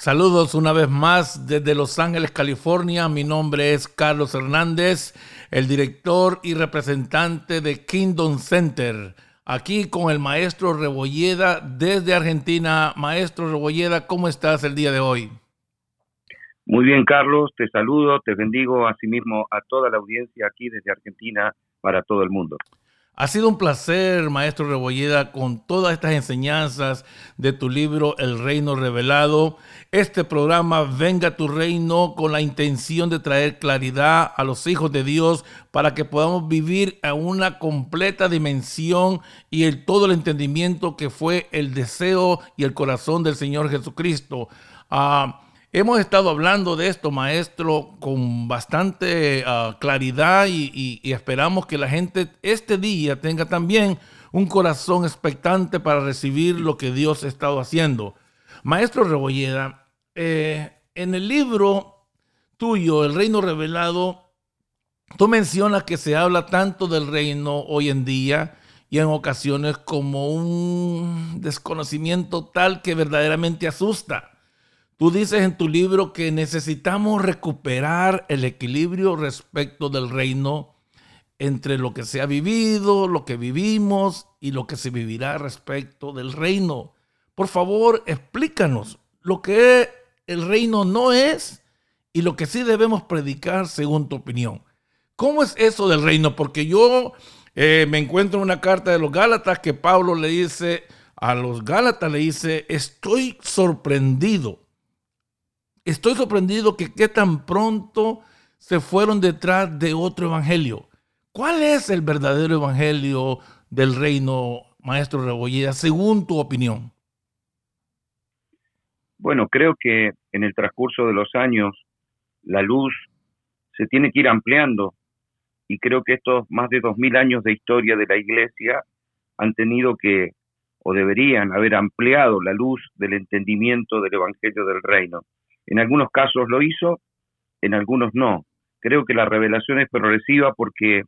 Saludos una vez más desde Los Ángeles, California. Mi nombre es Carlos Hernández, el director y representante de Kingdom Center. Aquí con el maestro Rebolleda desde Argentina. Maestro Rebolleda, ¿cómo estás el día de hoy? Muy bien, Carlos, te saludo, te bendigo asimismo a toda la audiencia aquí desde Argentina para todo el mundo. Ha sido un placer, maestro Rebolleda, con todas estas enseñanzas de tu libro El Reino Revelado. Este programa Venga tu Reino con la intención de traer claridad a los hijos de Dios para que podamos vivir a una completa dimensión y el todo el entendimiento que fue el deseo y el corazón del Señor Jesucristo. Ah, Hemos estado hablando de esto, maestro, con bastante ah, claridad y, esperamos que la gente este día tenga también un corazón expectante para recibir lo que Dios ha estado haciendo. Maestro Rebolleda, eh, en el libro tuyo, El Reino Revelado, tú mencionas que se habla tanto del reino hoy en día y en ocasiones como un desconocimiento tal que verdaderamente asusta. Tú dices en tu libro que necesitamos recuperar el equilibrio respecto del reino entre lo que se ha vivido, lo que vivimos y lo que se vivirá respecto del reino. Por favor, explícanos lo que el reino no es y lo que sí debemos predicar según tu opinión. ¿Cómo es eso del reino? Porque yo eh, me encuentro en una carta de los Gálatas que Pablo le dice a los Gálatas, le dice, estoy sorprendido Estoy sorprendido que qué tan pronto se fueron detrás de otro evangelio. ¿Cuál es el verdadero evangelio del reino, maestro Rebolleda, según tu opinión? Bueno, creo que en el transcurso de los años la luz se tiene que ir ampliando y creo que estos más de dos mil años de historia de la Iglesia han tenido que o deberían haber ampliado la luz del entendimiento del Evangelio del Reino. En algunos casos lo hizo, en algunos no. Creo que la revelación es progresiva porque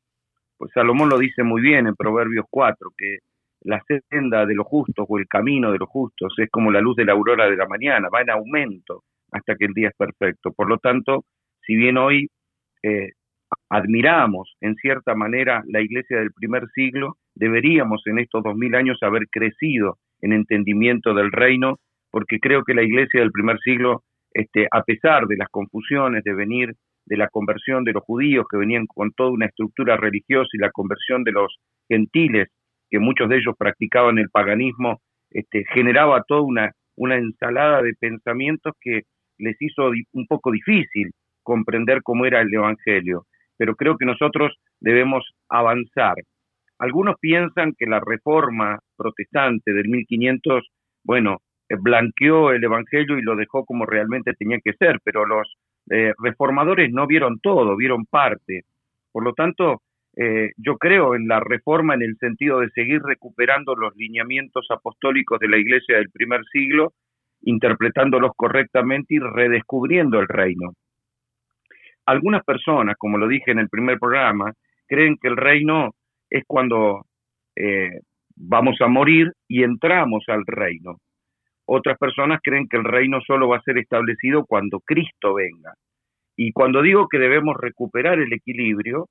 pues Salomón lo dice muy bien en Proverbios 4, que la senda de los justos o el camino de los justos es como la luz de la aurora de la mañana, va en aumento hasta que el día es perfecto. Por lo tanto, si bien hoy eh, admiramos en cierta manera la iglesia del primer siglo, deberíamos en estos dos mil años haber crecido en entendimiento del reino, porque creo que la iglesia del primer siglo este, a pesar de las confusiones de venir de la conversión de los judíos que venían con toda una estructura religiosa y la conversión de los gentiles, que muchos de ellos practicaban el paganismo, este, generaba toda una, una ensalada de pensamientos que les hizo un poco difícil comprender cómo era el Evangelio. Pero creo que nosotros debemos avanzar. Algunos piensan que la reforma protestante del 1500, bueno, blanqueó el Evangelio y lo dejó como realmente tenía que ser, pero los eh, reformadores no vieron todo, vieron parte. Por lo tanto, eh, yo creo en la reforma en el sentido de seguir recuperando los lineamientos apostólicos de la Iglesia del primer siglo, interpretándolos correctamente y redescubriendo el reino. Algunas personas, como lo dije en el primer programa, creen que el reino es cuando vamos a morir y entramos al reino. Otras personas creen que el reino solo va a ser establecido cuando Cristo venga. Y cuando digo que debemos recuperar el equilibrio,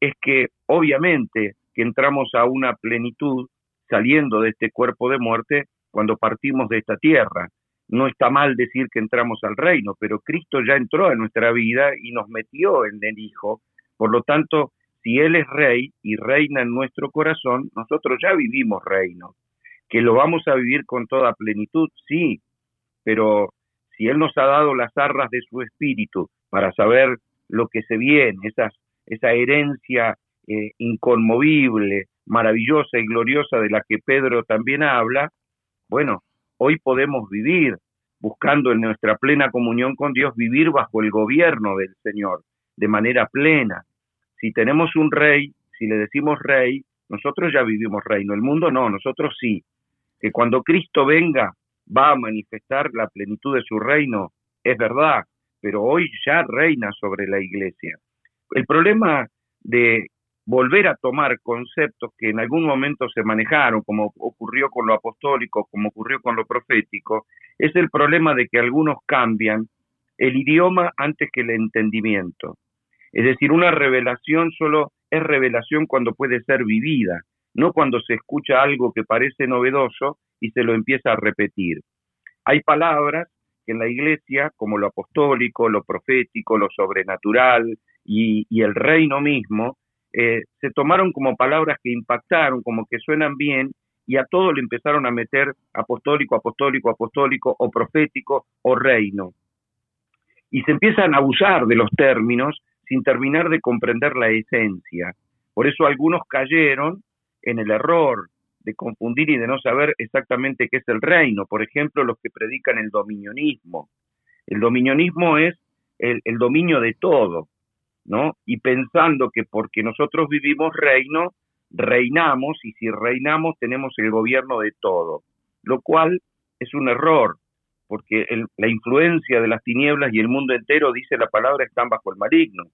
es que obviamente que entramos a una plenitud saliendo de este cuerpo de muerte cuando partimos de esta tierra. No está mal decir que entramos al reino, pero Cristo ya entró en nuestra vida y nos metió en el Hijo. Por lo tanto, si Él es rey y reina en nuestro corazón, nosotros ya vivimos reino que lo vamos a vivir con toda plenitud, sí, pero si Él nos ha dado las arras de su espíritu para saber lo que se viene, esas, esa herencia eh, inconmovible, maravillosa y gloriosa de la que Pedro también habla, bueno, hoy podemos vivir buscando en nuestra plena comunión con Dios, vivir bajo el gobierno del Señor, de manera plena. Si tenemos un rey, si le decimos rey, nosotros ya vivimos reino, el mundo no, nosotros sí que cuando Cristo venga va a manifestar la plenitud de su reino, es verdad, pero hoy ya reina sobre la iglesia. El problema de volver a tomar conceptos que en algún momento se manejaron, como ocurrió con lo apostólico, como ocurrió con lo profético, es el problema de que algunos cambian el idioma antes que el entendimiento. Es decir, una revelación solo es revelación cuando puede ser vivida, no cuando se escucha algo que parece novedoso y se lo empieza a repetir. Hay palabras que en la iglesia, como lo apostólico, lo profético, lo sobrenatural y, el reino mismo, eh, se tomaron como palabras que impactaron, como que suenan bien, y a todo le empezaron a meter apostólico, apostólico, apostólico, o profético, o reino. Y se empiezan a abusar de los términos sin terminar de comprender la esencia. Por eso algunos cayeron en el error de confundir y de no saber exactamente qué es el reino. Por ejemplo, los que predican el dominionismo. El dominionismo es el, dominio de todo, ¿no? Y pensando que porque nosotros vivimos reino, reinamos y si reinamos tenemos el gobierno de todo, lo cual es un error, porque la influencia de las tinieblas y el mundo entero, dice la palabra, están bajo el maligno,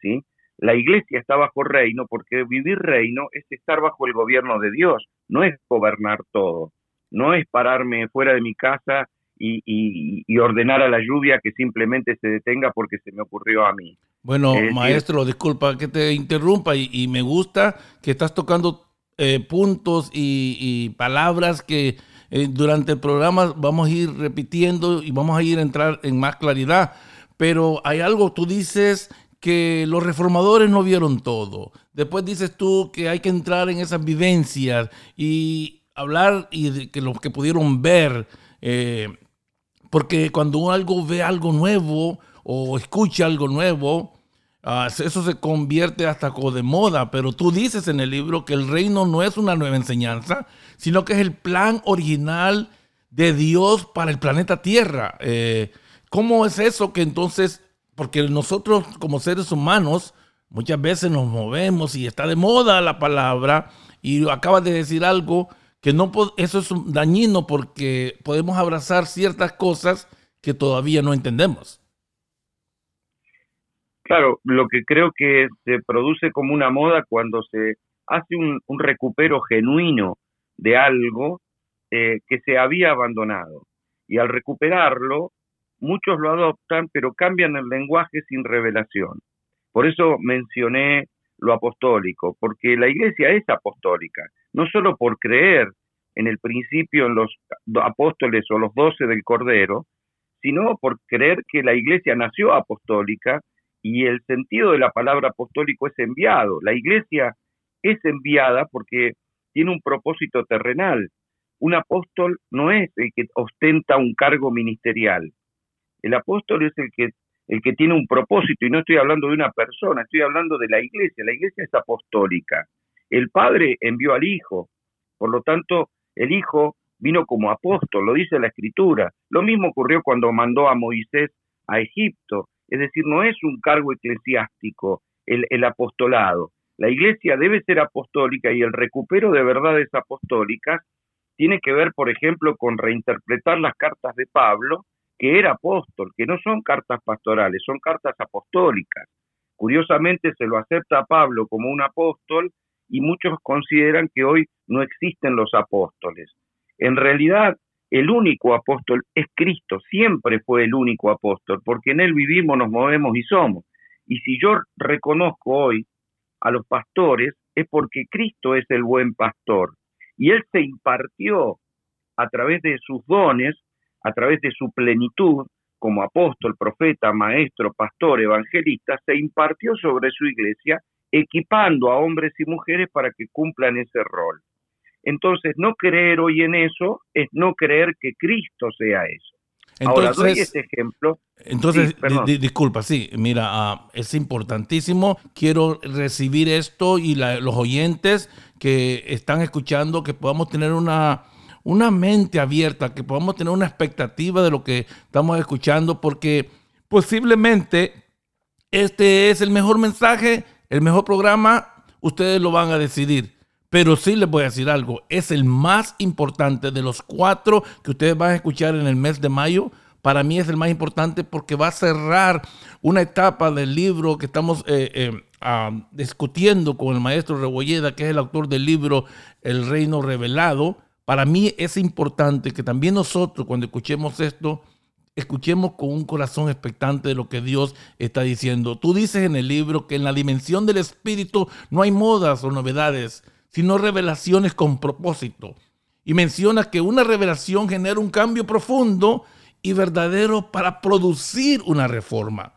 ¿sí? La iglesia está bajo reino porque vivir reino es estar bajo el gobierno de Dios, no es gobernar todo, no es pararme fuera de mi casa y, ordenar a la lluvia que simplemente se detenga porque se me ocurrió a mí. Bueno, maestro, disculpa que te interrumpa y, me gusta que estás tocando eh, puntos y, palabras que eh, durante el programa vamos a ir repitiendo y vamos a ir a entrar en más claridad. Pero hay algo, tú dices que los reformadores no vieron todo. Después dices tú que hay que entrar en esas vivencias y hablar y de que los que pudieron ver, eh, porque cuando algo ve algo nuevo o escucha algo nuevo, ah, eso se convierte hasta como de moda, pero tú dices en el libro que el reino no es una nueva enseñanza, sino que es el plan original de Dios para el planeta Tierra. Eh, ¿Cómo es eso que entonces porque nosotros como seres humanos muchas veces nos movemos y está de moda la palabra y acabas de decir algo que no eso es dañino porque podemos abrazar ciertas cosas que todavía no entendemos. Claro, lo que creo que se produce como una moda cuando se hace un, recupero genuino de algo eh, que se había abandonado. Y al recuperarlo, muchos lo adoptan, pero cambian el lenguaje sin revelación. Por eso mencioné lo apostólico, porque la iglesia es apostólica, no solo por creer en el principio en los apóstoles o los doce del Cordero, sino por creer que la iglesia nació apostólica y el sentido de la palabra apostólico es enviado. La iglesia es enviada porque tiene un propósito terrenal. Un apóstol no es el que ostenta un cargo ministerial, el apóstol es el que, el que tiene un propósito y no estoy hablando de una persona, estoy hablando de la iglesia. La iglesia es apostólica. El Padre envió al Hijo, por lo tanto, el Hijo vino como apóstol, lo dice la Escritura. Lo mismo ocurrió cuando mandó a Moisés a Egipto. Es decir, no es un cargo eclesiástico el, el apostolado. La iglesia debe ser apostólica y el recupero de verdades apostólicas tiene que ver, por ejemplo, con reinterpretar las cartas de Pablo que era apóstol, que no son cartas pastorales, son cartas apostólicas. Curiosamente se lo acepta a Pablo como un apóstol y muchos consideran que hoy no existen los apóstoles. En realidad, el único apóstol es Cristo, siempre fue el único apóstol, porque en Él vivimos, nos movemos y somos. Y si yo reconozco hoy a los pastores, es porque Cristo es el buen pastor. Y Él se impartió a través de sus dones a través de su plenitud como apóstol, profeta, maestro, pastor, evangelista, se impartió sobre su iglesia, equipando a hombres y mujeres para que cumplan ese rol. Entonces, no creer hoy en eso es no creer que Cristo sea eso. Entonces, Ahora doy este ejemplo. Entonces, disculpa, sí, mira, ah, es importantísimo. Quiero recibir esto y los oyentes que están escuchando, que podamos tener una, una mente abierta, que podamos tener una expectativa de lo que estamos escuchando, porque posiblemente este es el mejor mensaje, el mejor programa, ustedes lo van a decidir. Pero sí les voy a decir algo, es el más importante de los cuatro que ustedes van a escuchar en el mes de mayo. Para mí es el más importante porque va a cerrar una etapa del libro que estamos eh, eh, discutiendo con el maestro Rebolleda, que es el autor del libro El Reino Revelado, para mí es importante que también nosotros cuando escuchemos esto, escuchemos con un corazón expectante de lo que Dios está diciendo. Tú dices en el libro que en la dimensión del Espíritu no hay modas o novedades, sino revelaciones con propósito. Y menciona que una revelación genera un cambio profundo y verdadero para producir una reforma.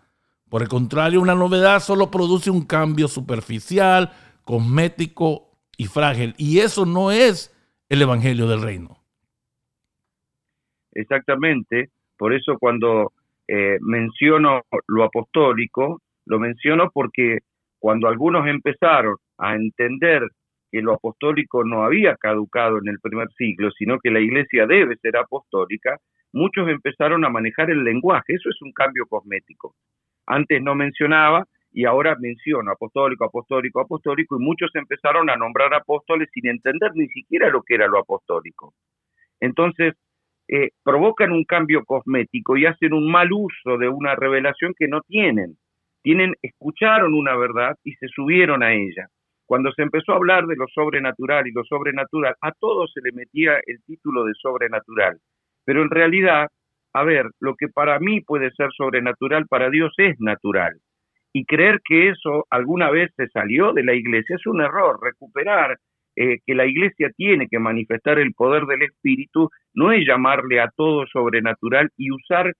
Por el contrario, una novedad solo produce un cambio superficial, cosmético y frágil. Y eso no es el Evangelio del Reino. Exactamente, por eso cuando eh, menciono lo apostólico, lo menciono porque cuando algunos empezaron a entender que lo apostólico no había caducado en el primer siglo, sino que la iglesia debe ser apostólica, muchos empezaron a manejar el lenguaje. Eso es un cambio cosmético antes no mencionaba y ahora menciono apostólico, apostólico, apostólico, y muchos empezaron a nombrar apóstoles sin entender ni siquiera lo que era lo apostólico. Entonces, eh, provocan un cambio cosmético y hacen un mal uso de una revelación que no tienen. Tienen, escucharon una verdad y se subieron a ella. Cuando se empezó a hablar de lo sobrenatural y lo sobrenatural, a todos se le metía el título de sobrenatural. Pero en realidad a ver, lo que para mí puede ser sobrenatural, para Dios es natural. Y creer que eso alguna vez se salió de la iglesia es un error. Recuperar eh, que la iglesia tiene que manifestar el poder del Espíritu no es llamarle a todo sobrenatural y usar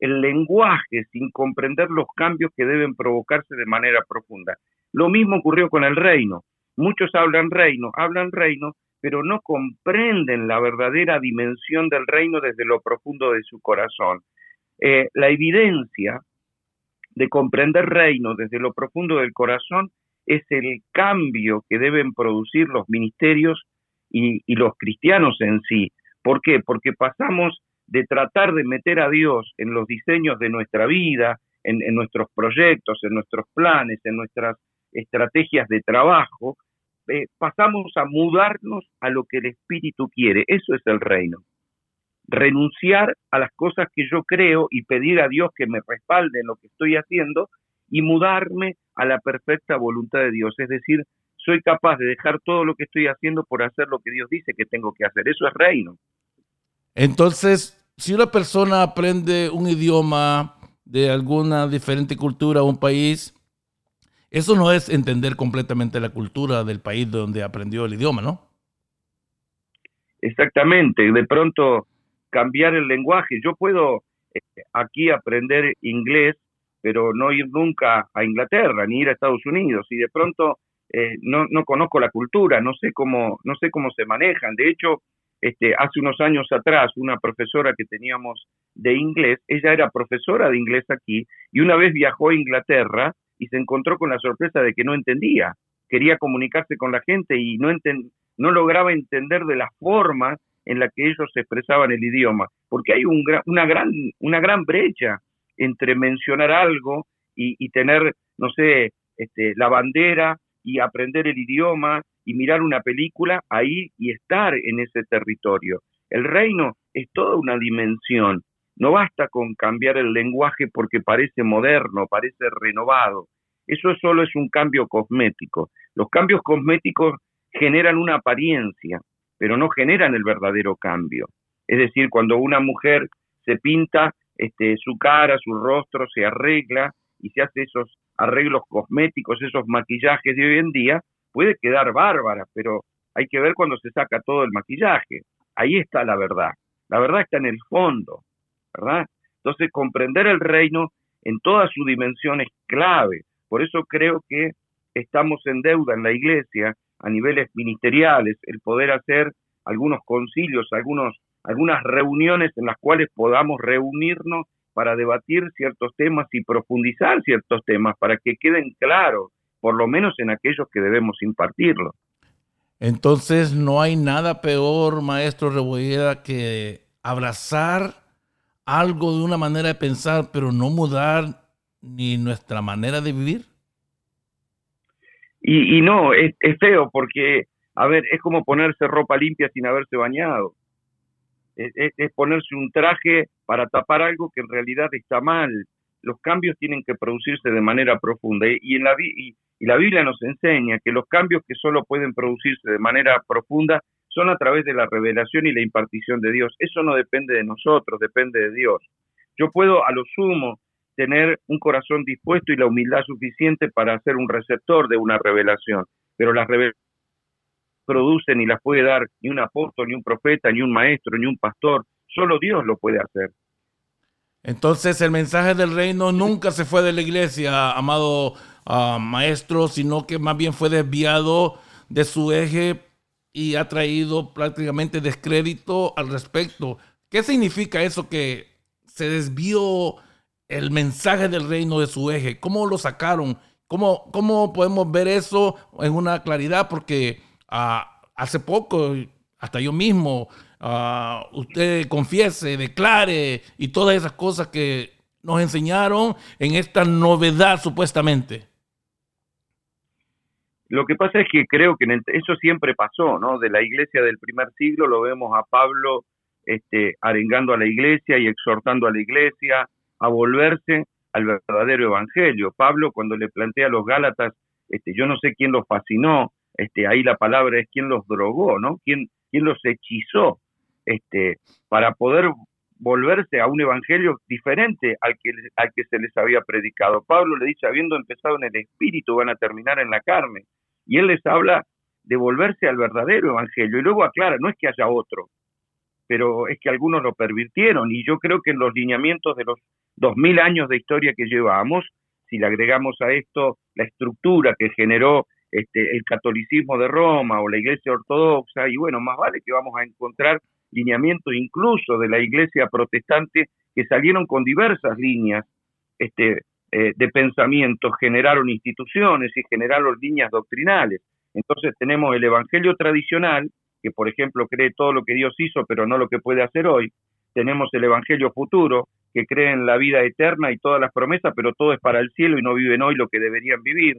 el lenguaje sin comprender los cambios que deben provocarse de manera profunda. Lo mismo ocurrió con el reino. Muchos hablan reino, hablan reino, pero no comprenden la verdadera dimensión del reino desde lo profundo de su corazón. Eh, la evidencia de comprender reino desde lo profundo del corazón es el cambio que deben producir los ministerios y, los cristianos en sí. ¿Por qué? Porque pasamos de tratar de meter a Dios en los diseños de nuestra vida, en nuestros proyectos, en nuestros planes, en nuestras estrategias de trabajo, eh, pasamos a mudarnos a lo que el Espíritu quiere. Eso es el reino. Renunciar a las cosas que yo creo y pedir a Dios que me respalde en lo que estoy haciendo y mudarme a la perfecta voluntad de Dios. Es decir, soy capaz de dejar todo lo que estoy haciendo por hacer lo que Dios dice que tengo que hacer. Eso es reino. Entonces, si una persona aprende un idioma de alguna diferente cultura o un país, eso no es entender completamente la cultura del país donde aprendió el idioma, ¿no? Exactamente, de pronto cambiar el lenguaje. Yo puedo eh, aquí aprender inglés, pero no ir nunca a Inglaterra ni ir a Estados Unidos y de pronto eh, no, no conozco la cultura, no sé cómo no sé cómo se manejan. De hecho, este, hace unos años atrás, una profesora que teníamos de inglés, ella era profesora de inglés aquí y una vez viajó a Inglaterra y se encontró con la sorpresa de que no entendía, quería comunicarse con la gente y no, no lograba entender de las formas en la que ellos expresaban el idioma, porque hay un, una, gran, una gran brecha entre mencionar algo y, tener, no sé, este, la bandera y aprender el idioma y mirar una película ahí y estar en ese territorio. El reino es toda una dimensión no basta con cambiar el lenguaje porque parece moderno, parece renovado. Eso solo es un cambio cosmético. Los cambios cosméticos generan una apariencia, pero no generan el verdadero cambio. Es decir, cuando una mujer se pinta este, su cara, su rostro, se arregla y se hace esos arreglos cosméticos, esos maquillajes de hoy en día, puede quedar bárbara, pero hay que ver cuando se saca todo el maquillaje. Ahí está la verdad. La verdad está en el fondo. ¿verdad? Entonces, comprender el reino en toda su dimensión es clave. Por eso creo que estamos en deuda en la iglesia a niveles ministeriales, el poder hacer algunos concilios, algunos, algunas reuniones en las cuales podamos reunirnos para debatir ciertos temas y profundizar ciertos temas para que queden claros, por lo menos en aquellos que debemos impartirlo. Entonces, no hay nada peor, maestro Rebolleda, que abrazar algo de una manera de pensar, pero no mudar ni nuestra manera de vivir? Y, no, es, feo porque, a ver, es como ponerse ropa limpia sin haberse bañado. Es, ponerse un traje para tapar algo que en realidad está mal. Los cambios tienen que producirse de manera profunda. Y, en la, y, Y la Biblia nos enseña que los cambios que solo pueden producirse de manera profunda son a través de la revelación y la impartición de Dios. Eso no depende de nosotros, depende de Dios. Yo puedo a lo sumo tener un corazón dispuesto y la humildad suficiente para ser un receptor de una revelación, pero las revelaciones producen ni las puede dar ni un apóstol, ni un profeta, ni un maestro, ni un pastor, solo Dios lo puede hacer. Entonces el mensaje del reino nunca se fue de la iglesia, amado ah, maestro, sino que más bien fue desviado de su eje y ha traído prácticamente descrédito al respecto. ¿Qué significa eso que se desvió el mensaje del reino de su eje? ¿Cómo lo sacaron? ¿Cómo, cómo podemos ver eso en una claridad? Porque ah, hace poco, hasta yo mismo, Ah, usted confiese, declare y todas esas cosas que nos enseñaron en esta novedad supuestamente. Lo que pasa es que creo que eso siempre pasó, ¿no? De la iglesia del primer siglo lo vemos a Pablo este, arengando a la iglesia y exhortando a la iglesia a volverse al verdadero evangelio. Pablo cuando le plantea a los Gálatas, este, yo no sé quién los fascinó, este, ahí la palabra es quién los drogó, ¿no? ¿Quién, quién los hechizó este, para poder volverse a un evangelio diferente al que, al que se les había predicado. Pablo le dice, habiendo empezado en el espíritu, van a terminar en la carne. Y él les habla de volverse al verdadero evangelio. Y luego aclara, no es que haya otro, pero es que algunos lo pervirtieron. Y yo creo que en los lineamientos de los dos mil años de historia que llevamos, si le agregamos a esto la estructura que generó este, el catolicismo de Roma o la iglesia ortodoxa, y bueno, más vale que vamos a encontrar lineamientos incluso de la iglesia protestante que salieron con diversas líneas este, eh, de pensamiento, generaron instituciones y generaron líneas doctrinales. Entonces tenemos el Evangelio tradicional, que por ejemplo cree todo lo que Dios hizo, pero no lo que puede hacer hoy. Tenemos el Evangelio futuro, que cree en la vida eterna y todas las promesas, pero todo es para el cielo y no viven hoy lo que deberían vivir.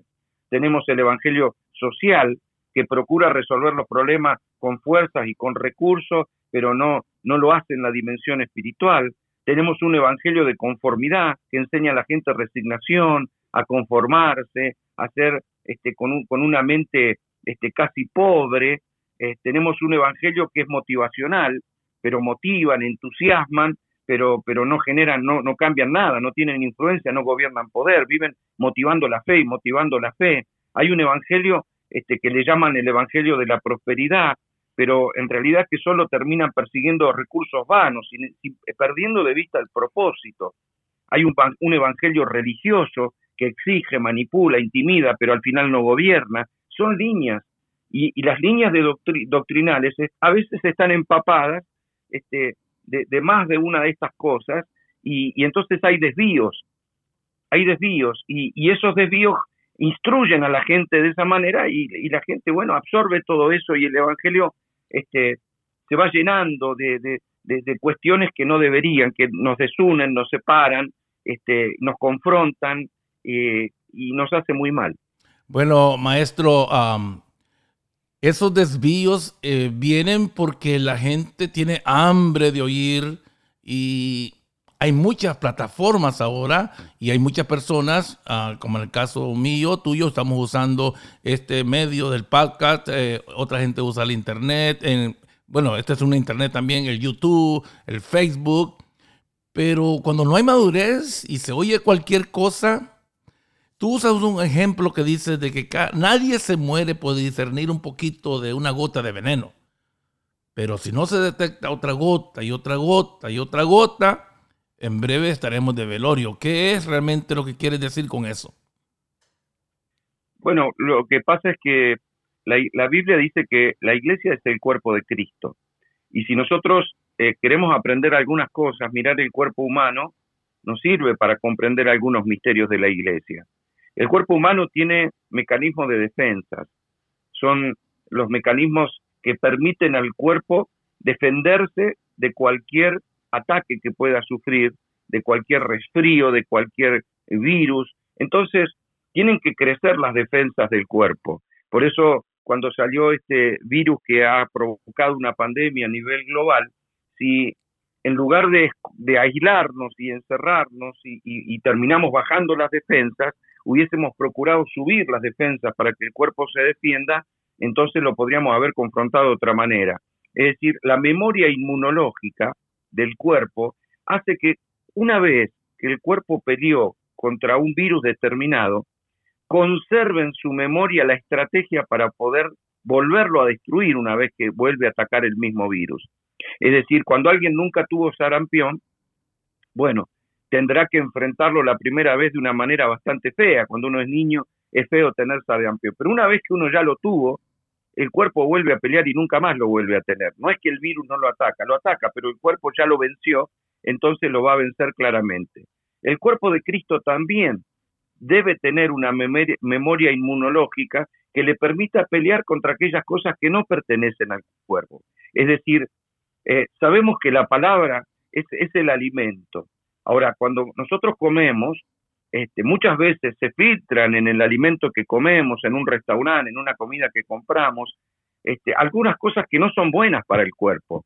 Tenemos el Evangelio social, que procura resolver los problemas con fuerzas y con recursos pero no, no lo hace en la dimensión espiritual. Tenemos un evangelio de conformidad que enseña a la gente resignación, a conformarse, a ser este, con, con una mente este, casi pobre. Eh, tenemos un evangelio que es motivacional, pero motivan, entusiasman, pero, pero no generan, no, no cambian nada, no tienen influencia, no gobiernan poder, viven motivando la fe y motivando la fe. Hay un evangelio este, que le llaman el evangelio de la prosperidad, pero en realidad que solo terminan persiguiendo recursos vanos y, perdiendo de vista el propósito. Hay un, evangelio religioso que exige, manipula, intimida, pero al final no gobierna. Son líneas y, las líneas de doctrinales a veces están empapadas este, de, más de una de estas cosas y, entonces hay desvíos, hay desvíos y, esos desvíos instruyen a la gente de esa manera y, la gente, bueno, absorbe todo eso y el Evangelio este, se va llenando de, de, cuestiones que no deberían, que nos desunen, nos separan, este, nos confrontan eh, y nos hace muy mal. Bueno, maestro, esos desvíos eh, vienen porque la gente tiene hambre de oír y hay muchas plataformas ahora y hay muchas personas, ah, como en el caso mío, tuyo, estamos usando este medio del podcast, eh, otra gente usa el Internet, en, bueno, este es un Internet también, el YouTube, el Facebook, pero cuando no hay madurez y se oye cualquier cosa, tú usas un ejemplo que dice de que nadie se muere por discernir un poquito de una gota de veneno. Pero si no se detecta otra gota y otra gota y otra gota, en breve estaremos de velorio. ¿Qué es realmente lo que quieres decir con eso? Bueno, lo que pasa es que la, Biblia dice que la iglesia es el cuerpo de Cristo. Y si nosotros eh, queremos aprender algunas cosas, mirar el cuerpo humano, nos sirve para comprender algunos misterios de la iglesia. El cuerpo humano tiene mecanismos de defensa. Son los mecanismos que permiten al cuerpo defenderse de cualquier ataque que pueda sufrir, de cualquier resfrío, de cualquier virus. Entonces, tienen que crecer las defensas del cuerpo. Por eso, cuando salió este virus que ha provocado una pandemia a nivel global, si en lugar de, aislarnos y encerrarnos y, terminamos bajando las defensas, hubiésemos procurado subir las defensas para que el cuerpo se defienda, entonces lo podríamos haber confrontado de otra manera. Es decir, la memoria inmunológica del cuerpo hace que una vez que el cuerpo peleó contra un virus determinado, conserve en su memoria la estrategia para poder volverlo a destruir una vez que vuelve a atacar el mismo virus. Es decir, cuando alguien nunca tuvo sarampión, bueno, tendrá que enfrentarlo la primera vez de una manera bastante fea. Cuando uno es niño es feo tener sarampión, pero una vez que uno ya lo tuvo, el cuerpo vuelve a pelear y nunca más lo vuelve a tener. No es que el virus no lo ataca, lo ataca, pero el cuerpo ya lo venció, entonces lo va a vencer claramente. El cuerpo de Cristo también debe tener una memoria inmunológica que le permita pelear contra aquellas cosas que no pertenecen al cuerpo. Es decir, eh, sabemos que la palabra es, el alimento. Ahora, cuando nosotros comemos, este, muchas veces se filtran en el alimento que comemos, en un restaurante, en una comida que compramos, este, algunas cosas que no son buenas para el cuerpo.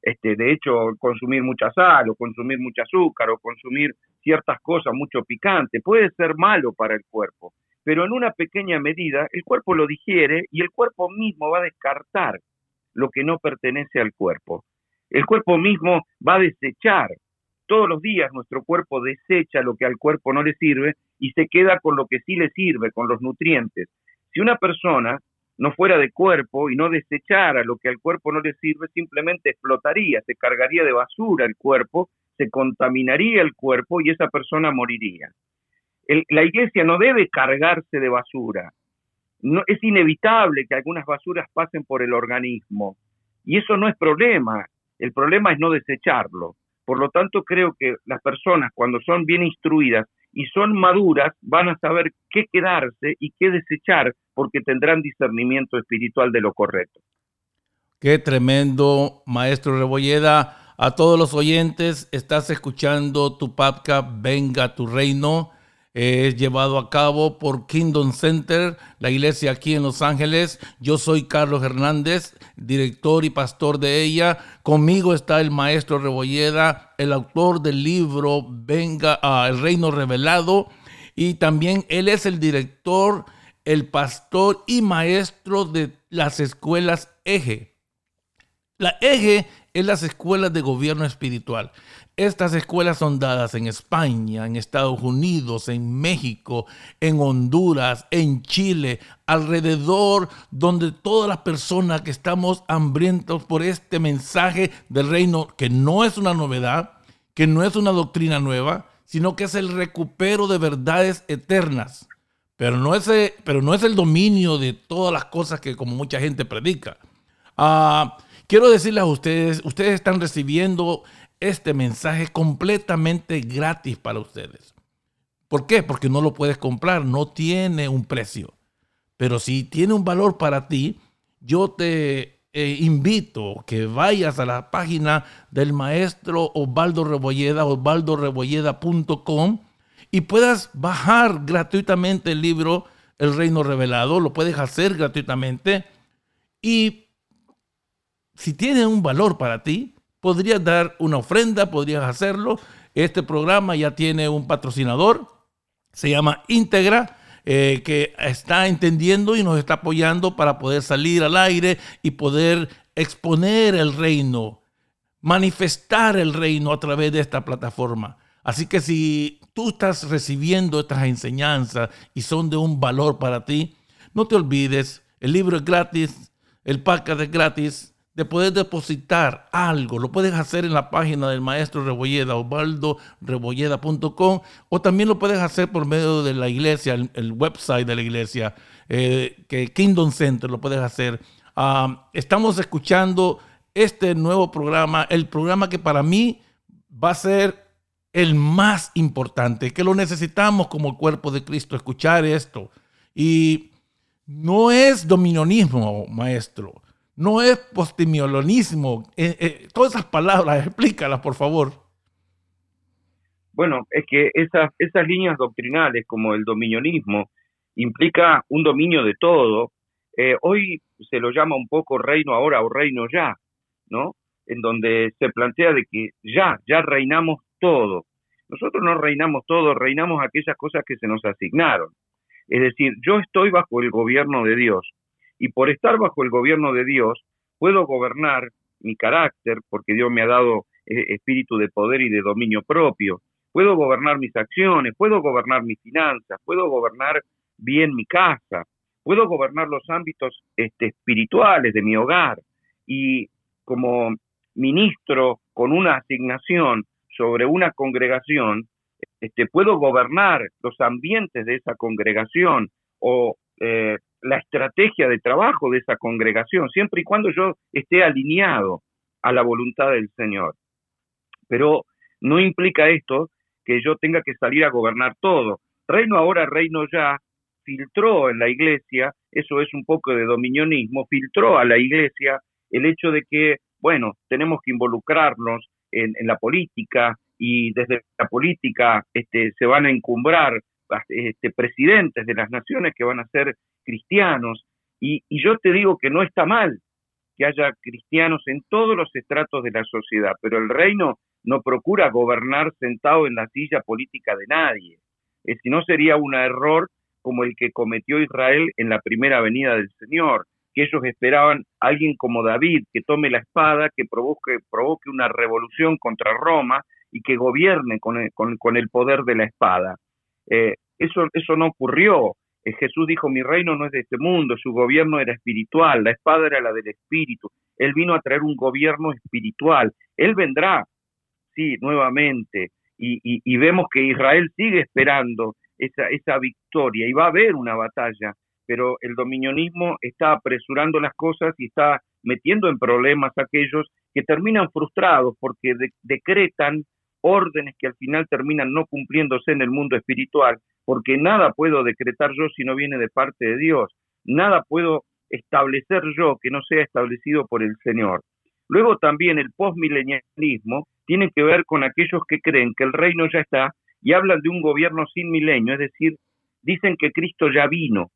Este, de hecho, consumir mucha sal o consumir mucho azúcar o consumir ciertas cosas mucho picante puede ser malo para el cuerpo, pero en una pequeña medida el cuerpo lo digiere y el cuerpo mismo va a descartar lo que no pertenece al cuerpo. El cuerpo mismo va a desechar. Todos los días nuestro cuerpo desecha lo que al cuerpo no le sirve y se queda con lo que sí le sirve, con los nutrientes. Si una persona no fuera de cuerpo y no desechara lo que al cuerpo no le sirve, simplemente explotaría, se cargaría de basura el cuerpo, se contaminaría el cuerpo y esa persona moriría. la iglesia no debe cargarse de basura, no, es inevitable que algunas basuras pasen por el organismo y eso no es problema, el problema es no desecharlo. Por lo tanto, creo que las personas cuando son bien instruidas y son maduras van a saber qué quedarse y qué desechar porque tendrán discernimiento espiritual de lo correcto. Qué tremendo, maestro Rebolleda. A todos los oyentes, estás escuchando tu podcast Venga tu Reino es llevado a cabo por Kingdom Center, la iglesia aquí en Los Ángeles. Yo soy Carlos Hernández, director y pastor de ella. Conmigo está el maestro Rebolleda, el autor del libro Venga a El Reino Revelado. Y también él es el director, el pastor y maestro de las escuelas Eje. La Eje es las escuelas de gobierno espiritual. Estas escuelas son dadas en España, en Estados Unidos, en México, en Honduras, en Chile, alrededor donde todas las personas que estamos hambrientos por este mensaje del reino, que no es una novedad, que no es una doctrina nueva, sino que es el recupero de verdades eternas. Pero no es, el dominio de todas las cosas que como mucha gente predica. Ah, quiero decirles a ustedes, ustedes están recibiendo este mensaje completamente gratis para ustedes. ¿Por qué? Porque no lo puedes comprar, no tiene un precio. Pero si tiene un valor para ti, yo te eh, invito que vayas a la página del maestro Osvaldo Rebolleda, osvaldorebolleda.com, y puedas bajar gratuitamente el libro El Reino Revelado. Lo puedes hacer gratuitamente. Y si tiene un valor para ti, podrías dar una ofrenda, podrías hacerlo. Este programa ya tiene un patrocinador, se llama Integra. Eh, que está entendiendo y nos está apoyando para poder salir al aire y poder exponer el reino, manifestar el reino a través de esta plataforma. Así que si tú estás recibiendo estas enseñanzas y son de un valor para ti, no te olvides, el libro es gratis, el podcast es gratis, de poder depositar algo. Lo puedes hacer en la página del maestro Rebolleda, osvaldorebolleda.com, o también lo puedes hacer por medio de la iglesia, el, website de la iglesia, eh, que Kingdom Center lo puedes hacer. Ah, estamos escuchando este nuevo programa, el programa que para mí va a ser el más importante, que lo necesitamos como cuerpo de Cristo, escuchar esto. Y no es dominionismo, maestro no es postimiolonismo. Eh, eh, todas esas palabras, explícalas, por favor. Bueno, es que esas, esas líneas doctrinales, como el dominionismo, implica un dominio de todo. Eh, hoy se lo llama un poco reino ahora o reino ya, ¿no? en donde se plantea de que ya, ya reinamos todo. Nosotros no reinamos todo, reinamos aquellas cosas que se nos asignaron. Es decir, yo estoy bajo el gobierno de Dios y por estar bajo el gobierno de Dios puedo gobernar mi carácter, porque Dios me ha dado eh, espíritu de poder y de dominio propio. Puedo gobernar mis acciones, puedo gobernar mis finanzas, puedo gobernar bien mi casa, puedo gobernar los ámbitos este, espirituales de mi hogar y como ministro con una asignación sobre una congregación, este, puedo gobernar los ambientes de esa congregación o eh, la estrategia de trabajo de esa congregación, siempre y cuando yo esté alineado a la voluntad del Señor. Pero no implica esto que yo tenga que salir a gobernar todo. Reino ahora, reino ya, filtró en la iglesia, eso es un poco de dominionismo, filtró a la iglesia el hecho de que, bueno, tenemos que involucrarnos en, la política y desde la política este, se van a encumbrar este, presidentes de las naciones que van a ser cristianos. Y, y yo te digo que no está mal que haya cristianos en todos los estratos de la sociedad, pero el reino no procura gobernar sentado en la silla política de nadie. Eh, si no sería un error como el que cometió Israel en la primera venida del Señor, que ellos esperaban a alguien como David, que tome la espada, que provoque, provoque una revolución contra Roma y que gobierne con el, con, el poder de la espada. Eh, eso, eso no ocurrió. Eh, Jesús dijo, mi reino no es de este mundo, su gobierno era espiritual, la espada era la del espíritu. Él vino a traer un gobierno espiritual. Él vendrá, sí, nuevamente. Y, y, vemos que Israel sigue esperando esa, esa victoria y va a haber una batalla, pero el dominionismo está apresurando las cosas y está metiendo en problemas a aquellos que terminan frustrados porque decretan órdenes que al final terminan no cumpliéndose en el mundo espiritual, porque nada puedo decretar yo si no viene de parte de Dios, nada puedo establecer yo que no sea establecido por el Señor. Luego también el postmilenialismo tiene que ver con aquellos que creen que el reino ya está y hablan de un gobierno sin milenio, es decir, dicen que Cristo ya vino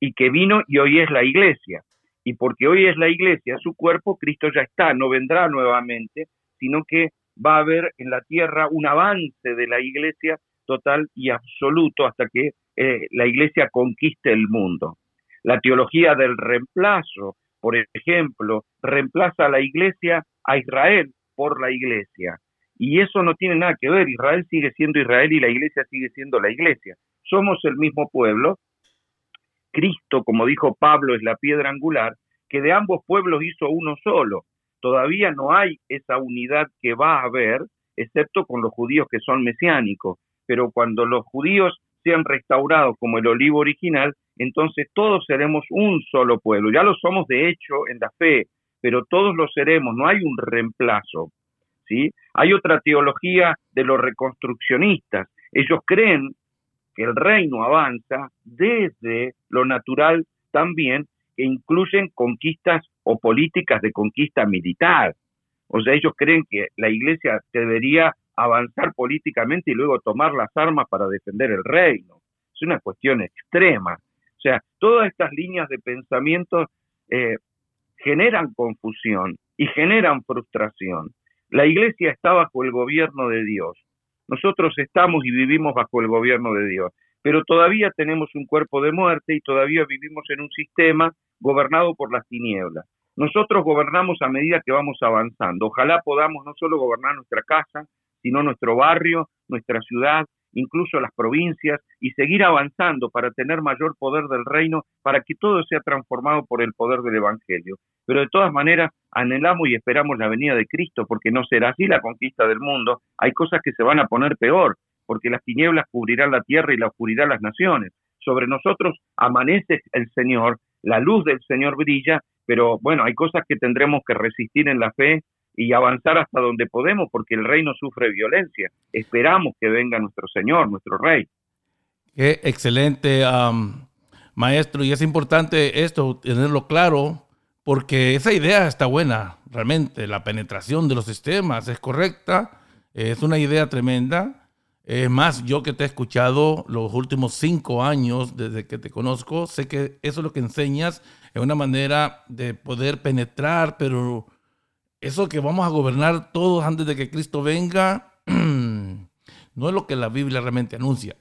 y que vino y hoy es la iglesia. Y porque hoy es la iglesia, su cuerpo, Cristo ya está, no vendrá nuevamente, sino que va a haber en la tierra un avance de la iglesia total y absoluto hasta que eh, la iglesia conquiste el mundo. La teología del reemplazo, por ejemplo, reemplaza a la iglesia a Israel por la iglesia. Y eso no tiene nada que ver. Israel sigue siendo Israel y la iglesia sigue siendo la iglesia. Somos el mismo pueblo. Cristo, como dijo Pablo, es la piedra angular, que de ambos pueblos hizo uno solo. Todavía no hay esa unidad que va a haber, excepto con los judíos que son mesiánicos. Pero cuando los judíos sean restaurados como el olivo original, entonces todos seremos un solo pueblo. Ya lo somos de hecho en la fe, pero todos lo seremos, no hay un reemplazo. ¿sí? Hay otra teología de los reconstruccionistas. Ellos creen que el reino avanza desde lo natural también, que incluyen conquistas o políticas de conquista militar. O sea, ellos creen que la iglesia debería avanzar políticamente y luego tomar las armas para defender el reino. Es una cuestión extrema. O sea, todas estas líneas de pensamiento eh, generan confusión y generan frustración. La iglesia está bajo el gobierno de Dios. Nosotros estamos y vivimos bajo el gobierno de Dios, pero todavía tenemos un cuerpo de muerte y todavía vivimos en un sistema gobernado por las tinieblas. Nosotros gobernamos a medida que vamos avanzando. Ojalá podamos no solo gobernar nuestra casa, sino nuestro barrio, nuestra ciudad, incluso las provincias, y seguir avanzando para tener mayor poder del reino, para que todo sea transformado por el poder del Evangelio. Pero de todas maneras, anhelamos y esperamos la venida de Cristo, porque no será así la conquista del mundo. Hay cosas que se van a poner peor, porque las tinieblas cubrirán la tierra y la oscuridad las naciones. Sobre nosotros amanece el Señor, la luz del Señor brilla, pero bueno, hay cosas que tendremos que resistir en la fe y avanzar hasta donde podemos, porque el reino sufre violencia. Esperamos que venga nuestro Señor, nuestro Rey. Qué excelente, maestro, y es importante esto, tenerlo claro, porque esa idea está buena, realmente, la penetración de los sistemas es correcta, es una idea tremenda. Es más, yo que te he escuchado los últimos cinco años desde que te conozco, sé que eso es lo que enseñas, es una manera de poder penetrar, pero eso que vamos a gobernar todos antes de que Cristo venga, no es lo que la Biblia realmente anuncia.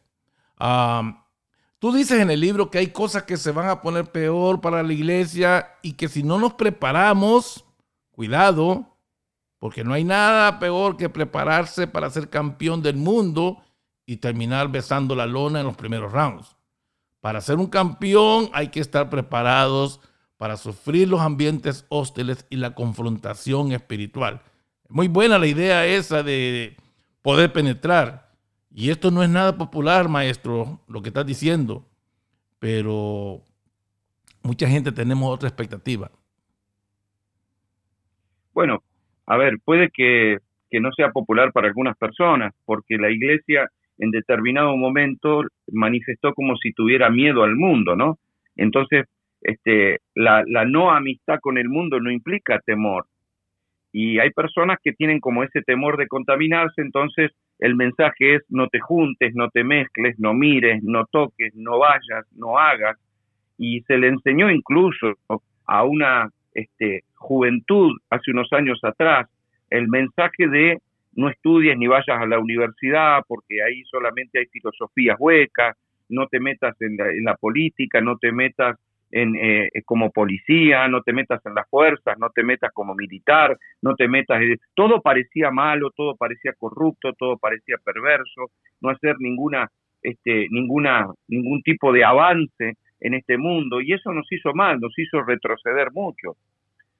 tú dices en el libro que hay cosas que se van a poner peor para la iglesia y que si no nos preparamos, cuidado, porque no hay nada peor que prepararse para ser campeón del mundo y terminar besando la lona en los primeros rounds. Para ser un campeón hay que estar preparados para sufrir los ambientes hostiles y la confrontación espiritual. Muy buena la idea esa de poder penetrar. Y esto no es nada popular, maestro, lo que estás diciendo. Pero mucha gente tenemos otra expectativa. Bueno, a ver, puede que, que no sea popular para algunas personas, porque la iglesia en determinado momento manifestó como si tuviera miedo al mundo, ¿no? Entonces, este, la, la no amistad con el mundo no implica temor. Y hay personas que tienen como ese temor de contaminarse, entonces el mensaje es no te juntes, no te mezcles, no mires, no toques, no vayas, no hagas. Y se le enseñó incluso a una este, juventud hace unos años atrás el mensaje de no estudies ni vayas a la universidad porque ahí solamente hay filosofías huecas, no te metas en la, política, no te metas en, eh, como policía, no te metas en las fuerzas, no te metas como militar, no te metas... todo parecía malo, todo parecía corrupto, todo parecía perverso, no hacer ninguna, este, ninguna, ningún tipo de avance en este mundo. Y eso nos hizo mal, nos hizo retroceder mucho,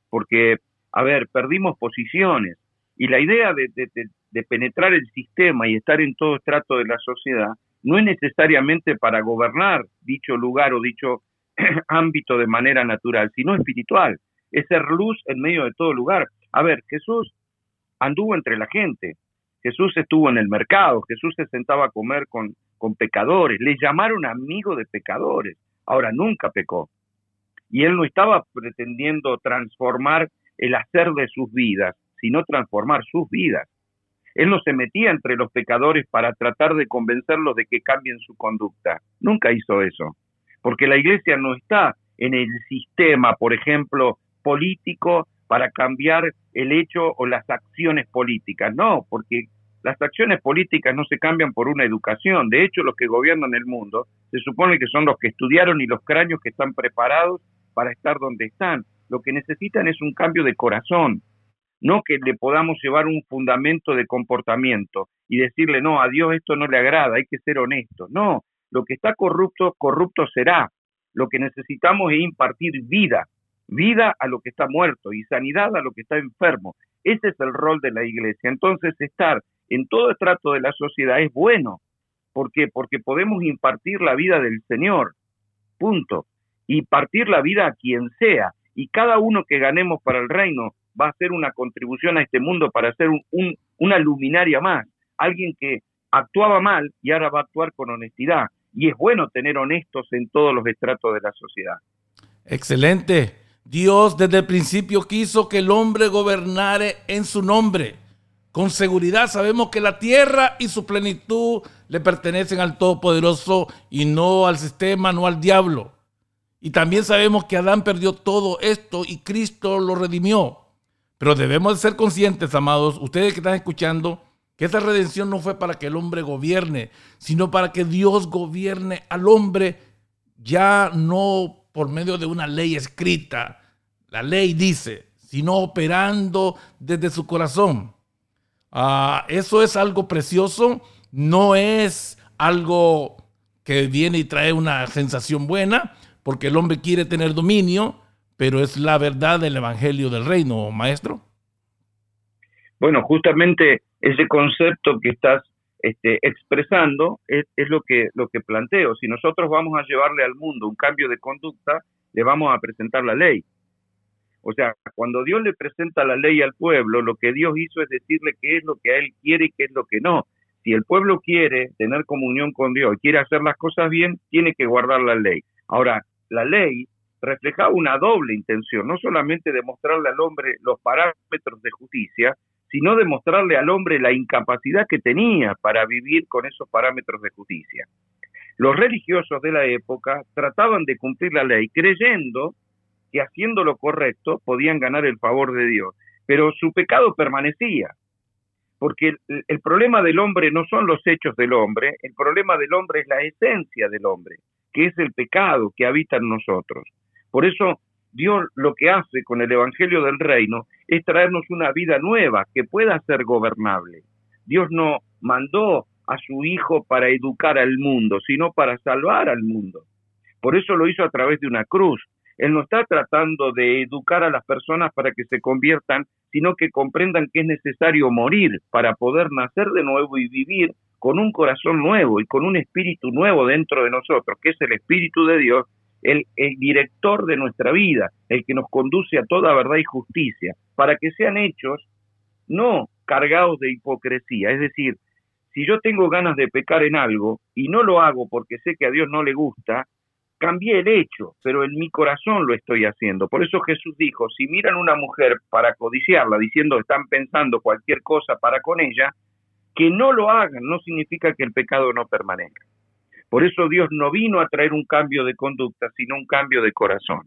porque, a ver, perdimos posiciones. Y la idea de, de, penetrar el sistema y estar en todo estrato de la sociedad no es necesariamente para gobernar dicho lugar o dicho ámbito de manera natural, sino espiritual. Es ser luz en medio de todo lugar. A ver, Jesús anduvo entre la gente, Jesús estuvo en el mercado, Jesús se sentaba a comer con, con pecadores, le llamaron amigo de pecadores. Ahora, nunca pecó. Y él no estaba pretendiendo transformar el hacer de sus vidas, sino transformar sus vidas. Él no se metía entre los pecadores para tratar de convencerlos de que cambien su conducta. Nunca hizo eso. Porque la iglesia no está en el sistema, por ejemplo, político para cambiar el hecho o las acciones políticas. No, porque las acciones políticas no se cambian por una educación. De hecho, los que gobiernan el mundo se supone que son los que estudiaron y los cráneos que están preparados para estar donde están. Lo que necesitan es un cambio de corazón, no que le podamos llevar un fundamento de comportamiento y decirle, no, a Dios esto no le agrada, hay que ser honesto. No, lo que está corrupto, corrupto será. Lo que necesitamos es impartir vida, vida a lo que está muerto y sanidad a lo que está enfermo. Ese es el rol de la iglesia. Entonces, estar en todo estrato de la sociedad es bueno. ¿Por qué? Porque podemos impartir la vida del Señor. Punto. Y partir la vida a quien sea. Y cada uno que ganemos para el reino va a hacer una contribución a este mundo para ser un, una luminaria más, alguien que actuaba mal y ahora va a actuar con honestidad. Y es bueno tener honestos en todos los estratos de la sociedad. Excelente. Dios desde el principio quiso que el hombre gobernare en su nombre. Con seguridad sabemos que la tierra y su plenitud le pertenecen al Todopoderoso y no al sistema, no al diablo. Y también sabemos que Adán perdió todo esto y Cristo lo redimió. Pero debemos ser conscientes, amados, ustedes que están escuchando, que esa redención no fue para que el hombre gobierne, sino para que Dios gobierne al hombre ya no por medio de una ley escrita. La ley dice, sino operando desde su corazón. Ah, eso es algo precioso, no es algo que viene y trae una sensación buena, porque el hombre quiere tener dominio, pero es la verdad del Evangelio del Reino, maestro. Bueno, justamente ese concepto que estás este, expresando es, lo, que, lo que planteo. Si nosotros vamos a llevarle al mundo un cambio de conducta, le vamos a presentar la ley. O sea, cuando Dios le presenta la ley al pueblo, lo que Dios hizo es decirle qué es lo que Él quiere y qué es lo que no. Si el pueblo quiere tener comunión con Dios y quiere hacer las cosas bien, tiene que guardar la ley. Ahora, la ley reflejaba una doble intención, no solamente demostrarle al hombre los parámetros de justicia, sino demostrarle al hombre la incapacidad que tenía para vivir con esos parámetros de justicia. Los religiosos de la época trataban de cumplir la ley creyendo que haciendo lo correcto podían ganar el favor de Dios. pero su pecado permanecía. Porque el, problema del hombre no son los hechos del hombre, el problema del hombre es la esencia del hombre, que es el pecado que habita en nosotros. Por eso Dios lo que hace con el Evangelio del Reino es traernos una vida nueva que pueda ser gobernable. Dios no mandó a su Hijo para educar al mundo, sino para salvar al mundo. Por eso lo hizo a través de una cruz. Él no está tratando de educar a las personas para que se conviertan, sino que comprendan que es necesario morir para poder nacer de nuevo y vivir con un corazón nuevo y con un espíritu nuevo dentro de nosotros, que es el Espíritu de Dios, el, director de nuestra vida, el que nos conduce a toda verdad y justicia, para que sean hechos no cargados de hipocresía. Es decir, si yo tengo ganas de pecar en algo y no lo hago porque sé que a Dios no le gusta, cambié el hecho, pero en mi corazón lo estoy haciendo. Por eso Jesús dijo, si miran una mujer para codiciarla, diciendo están pensando cualquier cosa para con ella, que no lo hagan no significa que el pecado no permanezca. Por eso Dios no vino a traer un cambio de conducta, sino un cambio de corazón.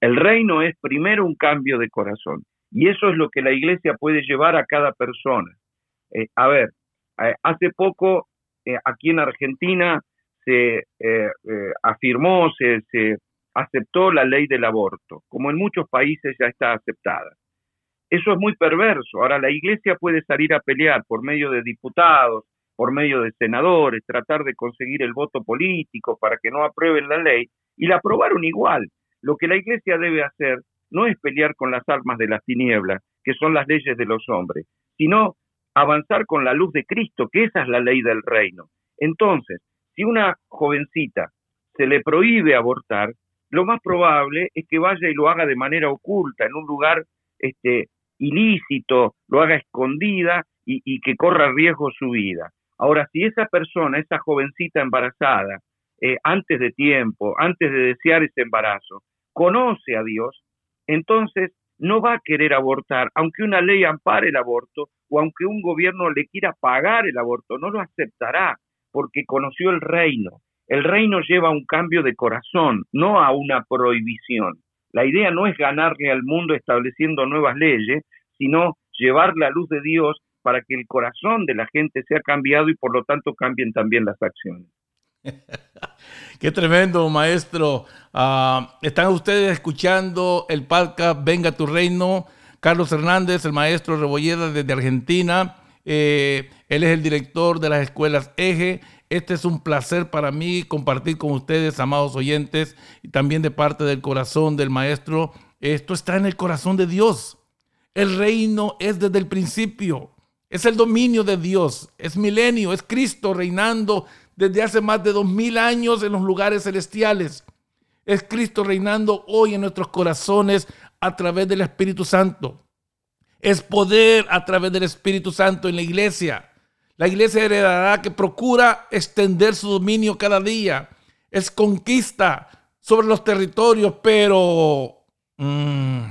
El reino es primero un cambio de corazón. Y eso es lo que la iglesia puede llevar a cada persona. Eh, a ver, eh, hace poco eh, aquí en Argentina se afirmó, se, se aceptó la ley del aborto, como en muchos países ya está aceptada. Eso es muy perverso. Ahora la iglesia puede salir a pelear por medio de diputados, por medio de senadores, tratar de conseguir el voto político para que no aprueben la ley, y la aprobaron igual. Lo que la iglesia debe hacer no es pelear con las armas de las tinieblas, que son las leyes de los hombres, sino avanzar con la luz de Cristo, que esa es la ley del reino. Entonces, si una jovencita se le prohíbe abortar, lo más probable es que vaya y lo haga de manera oculta, en un lugar este, ilícito, lo haga escondida y, que corra riesgo su vida. Ahora, si esa persona, esa jovencita embarazada, eh, antes de tiempo, antes de desear ese embarazo, conoce a Dios, entonces no va a querer abortar, aunque una ley ampare el aborto o aunque un gobierno le quiera pagar el aborto, no lo aceptará porque conoció el reino. El reino lleva a un cambio de corazón, no a una prohibición. La idea no es ganarle al mundo estableciendo nuevas leyes, sino llevar la luz de Dios para que el corazón de la gente sea cambiado y por lo tanto cambien también las acciones. Qué tremendo, maestro. Ah, están ustedes escuchando el podcast Venga tu Reino. Carlos Hernández, el maestro Rebolleda desde Argentina. Eh, él es el director de las escuelas Eje. Este es un placer para mí compartir con ustedes, amados oyentes, y también de parte del corazón del maestro. Esto está en el corazón de Dios. El reino es desde el principio. Es el dominio de Dios. Es milenio. Es Cristo reinando desde hace más de dos mil años en los lugares celestiales. Es Cristo reinando hoy en nuestros corazones a través del Espíritu Santo. Es poder a través del Espíritu Santo en la iglesia. La iglesia heredará que procura extender su dominio cada día. Es conquista sobre los territorios, pero mm,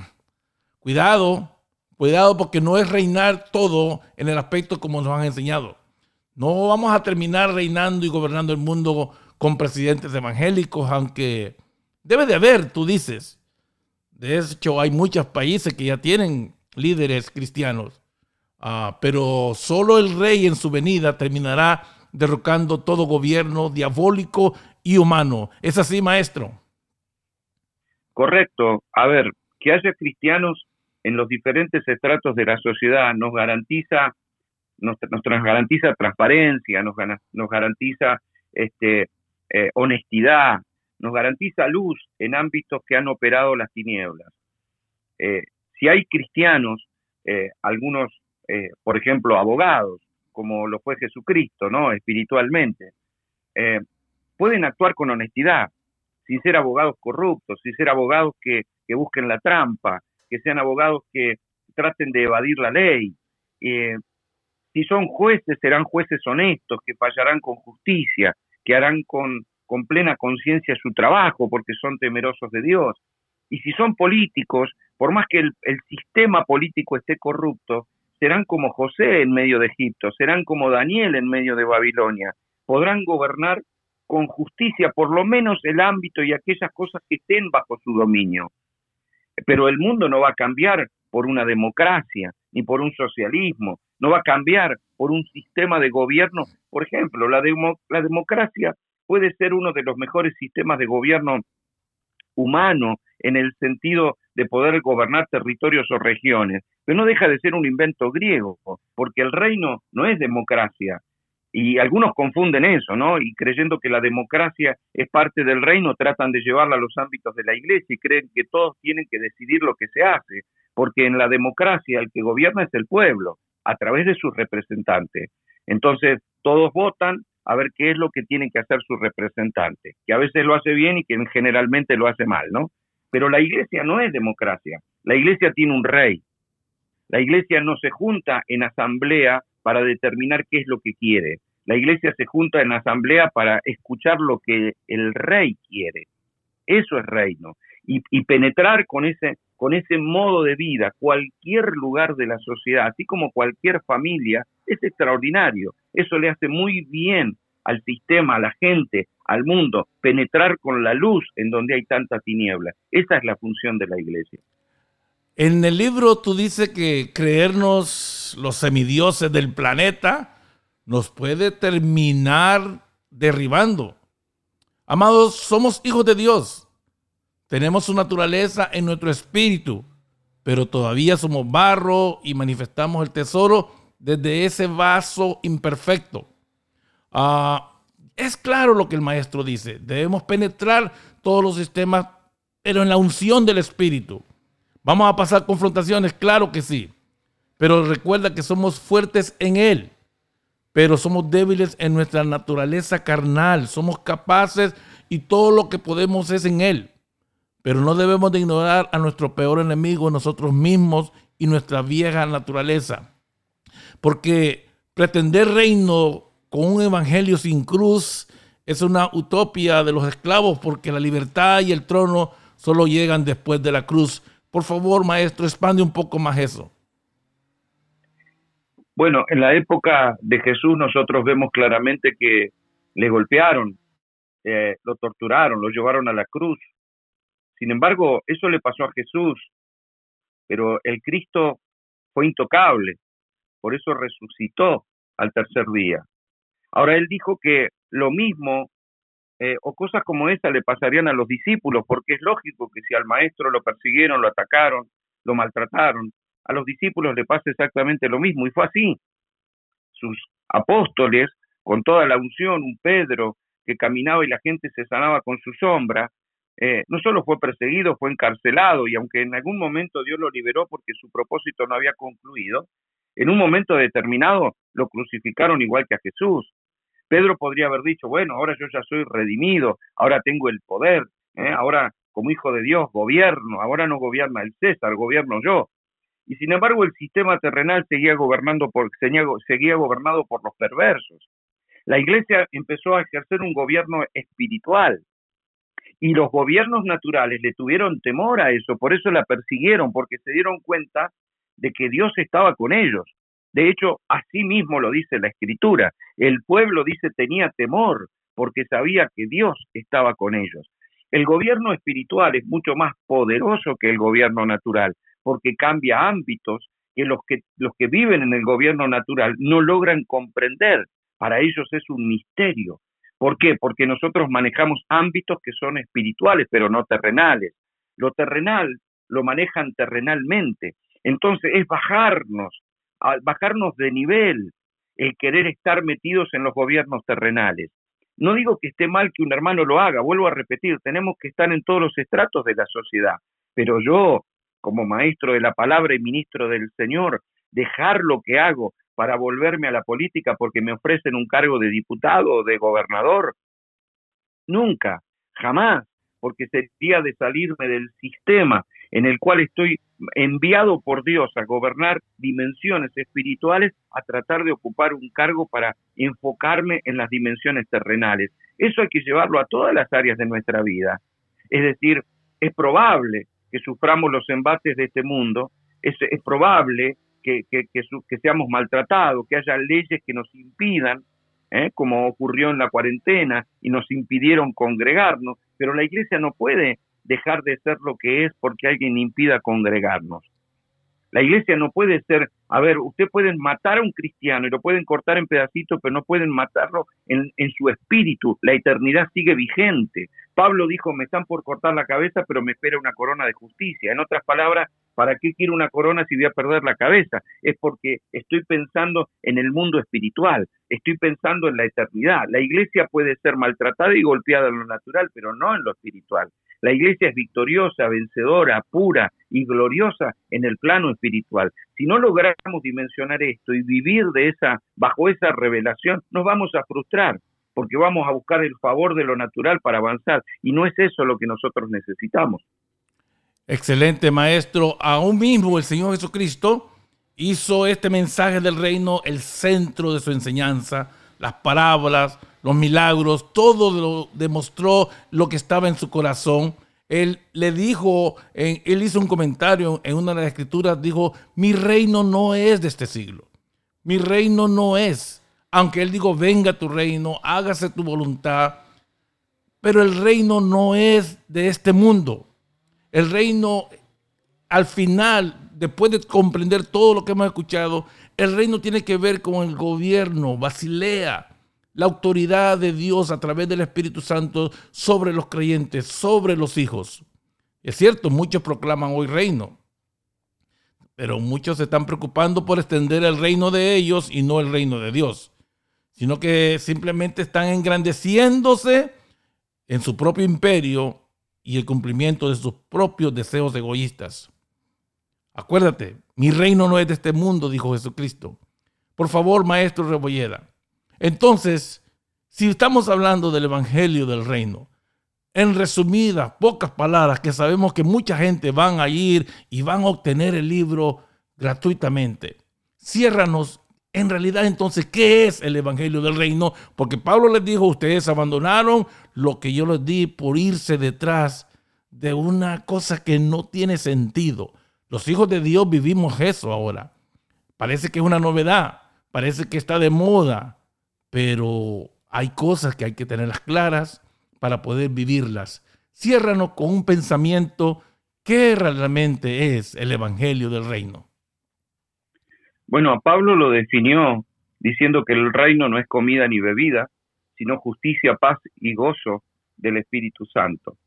cuidado, cuidado porque no es reinar todo en el aspecto como nos han enseñado. No vamos a terminar reinando y gobernando el mundo con presidentes evangélicos, aunque debe de haber, tú dices. De hecho, hay muchos países que ya tienen líderes cristianos, ah, pero solo el rey en su venida terminará derrocando todo gobierno diabólico y humano. ¿Es así, maestro? Correcto. A ver, que haya cristianos en los diferentes estratos de la sociedad nos garantiza nos, garantiza transparencia, nos, nos garantiza este, eh, honestidad, nos garantiza luz en ámbitos que han operado las tinieblas. Eh, si hay cristianos, eh, algunos, por ejemplo, abogados, como lo fue Jesucristo, ¿no? Espiritualmente, pueden actuar con honestidad, sin ser abogados corruptos, sin ser abogados que busquen la trampa, que sean abogados que traten de evadir la ley. Si son jueces, serán jueces honestos, que fallarán con justicia, que harán con, con plena conciencia su trabajo, porque son temerosos de Dios. Y si son políticos, por más que el, el sistema político esté corrupto, serán como José en medio de Egipto, serán como Daniel en medio de Babilonia, podrán gobernar con justicia por lo menos el ámbito y aquellas cosas que estén bajo su dominio. Pero el mundo no va a cambiar por una democracia ni por un socialismo, no va a cambiar por un sistema de gobierno. Por ejemplo, la, la democracia puede ser uno de los mejores sistemas de gobierno humano en el sentido de poder gobernar territorios o regiones, pero no deja de ser un invento griego, porque el reino no es democracia. Y algunos confunden eso, ¿no? Y creyendo que la democracia es parte del reino, tratan de llevarla a los ámbitos de la iglesia y creen que todos tienen que decidir lo que se hace, porque en la democracia el que gobierna es el pueblo, a través de sus representantes. Entonces, todos votan a ver qué es lo que tiene que hacer su representante, que a veces lo hace bien y que generalmente lo hace mal, ¿no? Pero la iglesia no es democracia, la iglesia tiene un rey. La iglesia no se junta en asamblea para determinar qué es lo que quiere. La iglesia se junta en asamblea para escuchar lo que el rey quiere. Eso es reino. Y, y penetrar con ese, con ese modo de vida cualquier lugar de la sociedad, así como cualquier familia, es extraordinario. Eso le hace muy bien al sistema, a la gente, al mundo, penetrar con la luz en donde hay tanta tiniebla. Esa es la función de la iglesia. En el libro tú dices que creernos los semidioses del planeta nos puede terminar derribando. Amados, somos hijos de Dios. Tenemos su naturaleza en nuestro espíritu, pero todavía somos barro y manifestamos el tesoro desde ese vaso imperfecto. Ah, es claro lo que el maestro dice. Debemos penetrar todos los sistemas, pero en la unción del Espíritu. ¿Vamos a pasar confrontaciones? Claro que sí. Pero recuerda que somos fuertes en Él, pero somos débiles en nuestra naturaleza carnal. Somos capaces y todo lo que podemos es en Él. Pero no debemos de ignorar a nuestro peor enemigo, nosotros mismos y nuestra vieja naturaleza. Porque pretender reino con un evangelio sin cruz es una utopía de los esclavos porque la libertad y el trono solo llegan después de la cruz. Por favor, maestro, expande un poco más eso. Bueno, en la época de Jesús nosotros vemos claramente que le golpearon, eh, lo torturaron, lo llevaron a la cruz. Sin embargo, eso le pasó a Jesús, pero el Cristo fue intocable, por eso resucitó al tercer día. Ahora él dijo que lo mismo eh, o cosas como esa le pasarían a los discípulos, porque es lógico que si al maestro lo persiguieron, lo atacaron, lo maltrataron, a los discípulos le pasa exactamente lo mismo. Y fue así. Sus apóstoles, con toda la unción, un Pedro que caminaba y la gente se sanaba con su sombra, eh, no solo fue perseguido, fue encarcelado y aunque en algún momento Dios lo liberó porque su propósito no había concluido, en un momento determinado lo crucificaron igual que a Jesús. Pedro podría haber dicho, bueno, ahora yo ya soy redimido, ahora tengo el poder, ¿eh? ahora como hijo de Dios gobierno, ahora no gobierna el César, gobierno yo. Y sin embargo el sistema terrenal seguía gobernando por, seguía, seguía gobernado por los perversos. La iglesia empezó a ejercer un gobierno espiritual y los gobiernos naturales le tuvieron temor a eso, por eso la persiguieron, porque se dieron cuenta de que Dios estaba con ellos. De hecho, así mismo lo dice la escritura. El pueblo dice tenía temor porque sabía que Dios estaba con ellos. El gobierno espiritual es mucho más poderoso que el gobierno natural porque cambia ámbitos que los que los que viven en el gobierno natural no logran comprender. Para ellos es un misterio. ¿Por qué? Porque nosotros manejamos ámbitos que son espirituales, pero no terrenales. Lo terrenal lo manejan terrenalmente. Entonces es bajarnos bajarnos de nivel el querer estar metidos en los gobiernos terrenales. No digo que esté mal que un hermano lo haga, vuelvo a repetir, tenemos que estar en todos los estratos de la sociedad, pero yo, como maestro de la palabra y ministro del Señor, dejar lo que hago para volverme a la política porque me ofrecen un cargo de diputado o de gobernador, nunca, jamás, porque sería de salirme del sistema en el cual estoy enviado por Dios a gobernar dimensiones espirituales, a tratar de ocupar un cargo para enfocarme en las dimensiones terrenales. Eso hay que llevarlo a todas las áreas de nuestra vida. Es decir, es probable que suframos los embates de este mundo, es, probable que, seamos maltratados, que haya leyes que nos impidan, ¿eh? como ocurrió en la cuarentena, y nos impidieron congregarnos, pero la iglesia no puede dejar de ser lo que es porque alguien impida congregarnos. La iglesia no puede ser, a ver, usted pueden matar a un cristiano y lo pueden cortar en pedacitos, pero no pueden matarlo en, en su espíritu. La eternidad sigue vigente. Pablo dijo, me están por cortar la cabeza, pero me espera una corona de justicia. En otras palabras, ¿para qué quiero una corona si voy a perder la cabeza? Es porque estoy pensando en el mundo espiritual, estoy pensando en la eternidad. La iglesia puede ser maltratada y golpeada en lo natural, pero no en lo espiritual. La iglesia es victoriosa, vencedora, pura y gloriosa en el plano espiritual. Si no logramos dimensionar esto y vivir de esa, bajo esa revelación, nos vamos a frustrar porque vamos a buscar el favor de lo natural para avanzar y no es eso lo que nosotros necesitamos. Excelente maestro. Aún mismo el Señor Jesucristo hizo este mensaje del reino el centro de su enseñanza, las parábolas, los milagros, todo lo demostró lo que estaba en su corazón. Él le dijo, él hizo un comentario en una de las escrituras, dijo, mi reino no es de este siglo. Mi reino no es. Aunque él dijo, venga tu reino, hágase tu voluntad. Pero el reino no es de este mundo. El reino, al final, después de comprender todo lo que hemos escuchado, el reino tiene que ver con el gobierno, Basilea, la autoridad de Dios a través del Espíritu Santo sobre los creyentes, sobre los hijos. Es cierto, muchos proclaman hoy reino, pero muchos se están preocupando por extender el reino de ellos y no el reino de Dios, sino que simplemente están engrandeciéndose en su propio imperio y el cumplimiento de sus propios deseos egoístas. Acuérdate, mi reino no es de este mundo, dijo Jesucristo. Por favor, maestro Rebolleda, entonces, si estamos hablando del Evangelio del Reino, en resumidas, pocas palabras, que sabemos que mucha gente van a ir y van a obtener el libro gratuitamente. Ciérranos en realidad entonces, ¿qué es el Evangelio del Reino? Porque Pablo les dijo, ustedes abandonaron lo que yo les di por irse detrás de una cosa que no tiene sentido. Los hijos de Dios vivimos eso ahora. Parece que es una novedad, parece que está de moda, pero hay cosas que hay que tenerlas claras para poder vivirlas. Ciérranos con un pensamiento ¿qué realmente es el Evangelio del Reino. Bueno, a Pablo lo definió diciendo que el reino no es comida ni bebida, sino justicia, paz y gozo del Espíritu Santo.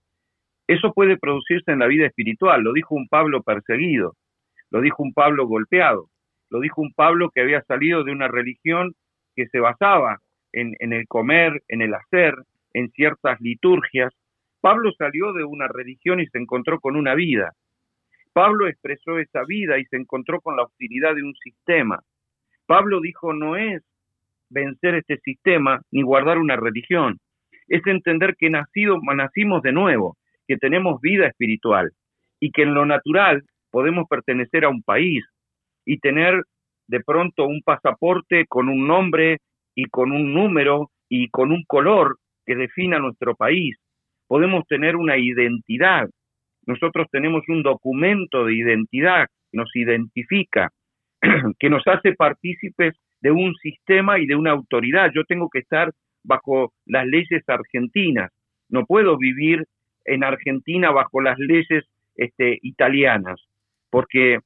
Eso puede producirse en la vida espiritual, lo dijo un Pablo perseguido, lo dijo un Pablo golpeado, lo dijo un Pablo que había salido de una religión que se basaba en, el comer, en el hacer, en ciertas liturgias. Pablo salió de una religión y se encontró con una vida. Pablo expresó esa vida y se encontró con la hostilidad de un sistema. Pablo dijo, no es vencer este sistema ni guardar una religión, es entender que nacido, nacimos de nuevo, que tenemos vida espiritual y que en lo natural podemos pertenecer a un país y tener de pronto un pasaporte con un nombre y con un número y con un color que defina nuestro país. Podemos tener una identidad. Nosotros tenemos un documento de identidad que nos identifica, que nos hace partícipes de un sistema y de una autoridad. Yo tengo que estar bajo las leyes argentinas. No puedo vivir en Argentina bajo las leyes este, italianas, porque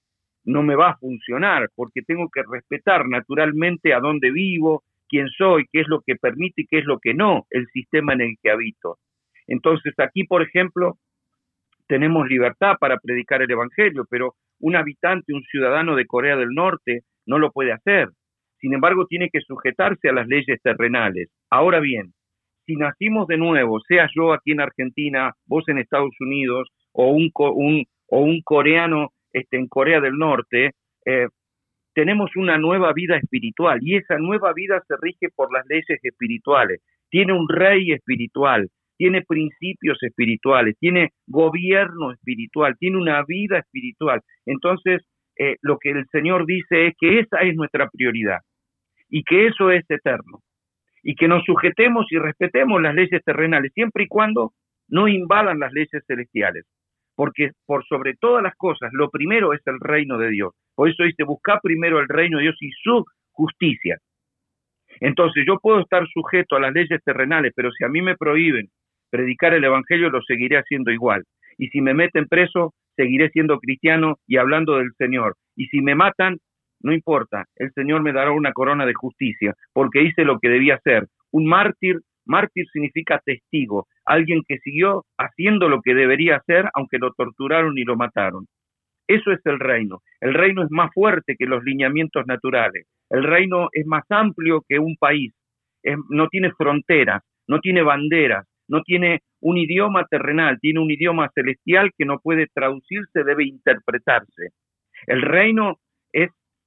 no me va a funcionar, porque tengo que respetar naturalmente a dónde vivo, quién soy, qué es lo que permite y qué es lo que no el sistema en el que habito. Entonces aquí, por ejemplo, tenemos libertad para predicar el Evangelio, pero un habitante, un ciudadano de Corea del Norte no lo puede hacer. Sin embargo, tiene que sujetarse a las leyes terrenales. Ahora bien, si nacimos de nuevo, sea yo aquí en Argentina, vos en Estados Unidos o un, o un coreano este, en Corea del Norte, eh, tenemos una nueva vida espiritual y esa nueva vida se rige por las leyes espirituales. Tiene un rey espiritual, tiene principios espirituales, tiene gobierno espiritual, tiene una vida espiritual. Entonces, eh, lo que el Señor dice es que esa es nuestra prioridad y que eso es eterno y que nos sujetemos y respetemos las leyes terrenales siempre y cuando no invadan las leyes celestiales porque por sobre todas las cosas, lo primero es el reino de Dios. Por eso dice, busca primero el reino de Dios y su justicia. Entonces yo puedo estar sujeto a las leyes terrenales, pero si a mí me prohíben predicar el Evangelio, lo seguiré haciendo igual. Y si me meten preso, seguiré siendo cristiano y hablando del Señor. Y si me matan, no importa, el Señor me dará una corona de justicia, porque hice lo que debía hacer. Un mártir, mártir significa testigo, alguien que siguió haciendo lo que debería hacer, aunque lo torturaron y lo mataron. Eso es el reino. El reino es más fuerte que los lineamientos naturales. El reino es más amplio que un país. no tiene fronteras, no tiene banderas, no tiene un idioma terrenal, tiene un idioma celestial que no puede traducirse, debe interpretarse. El reino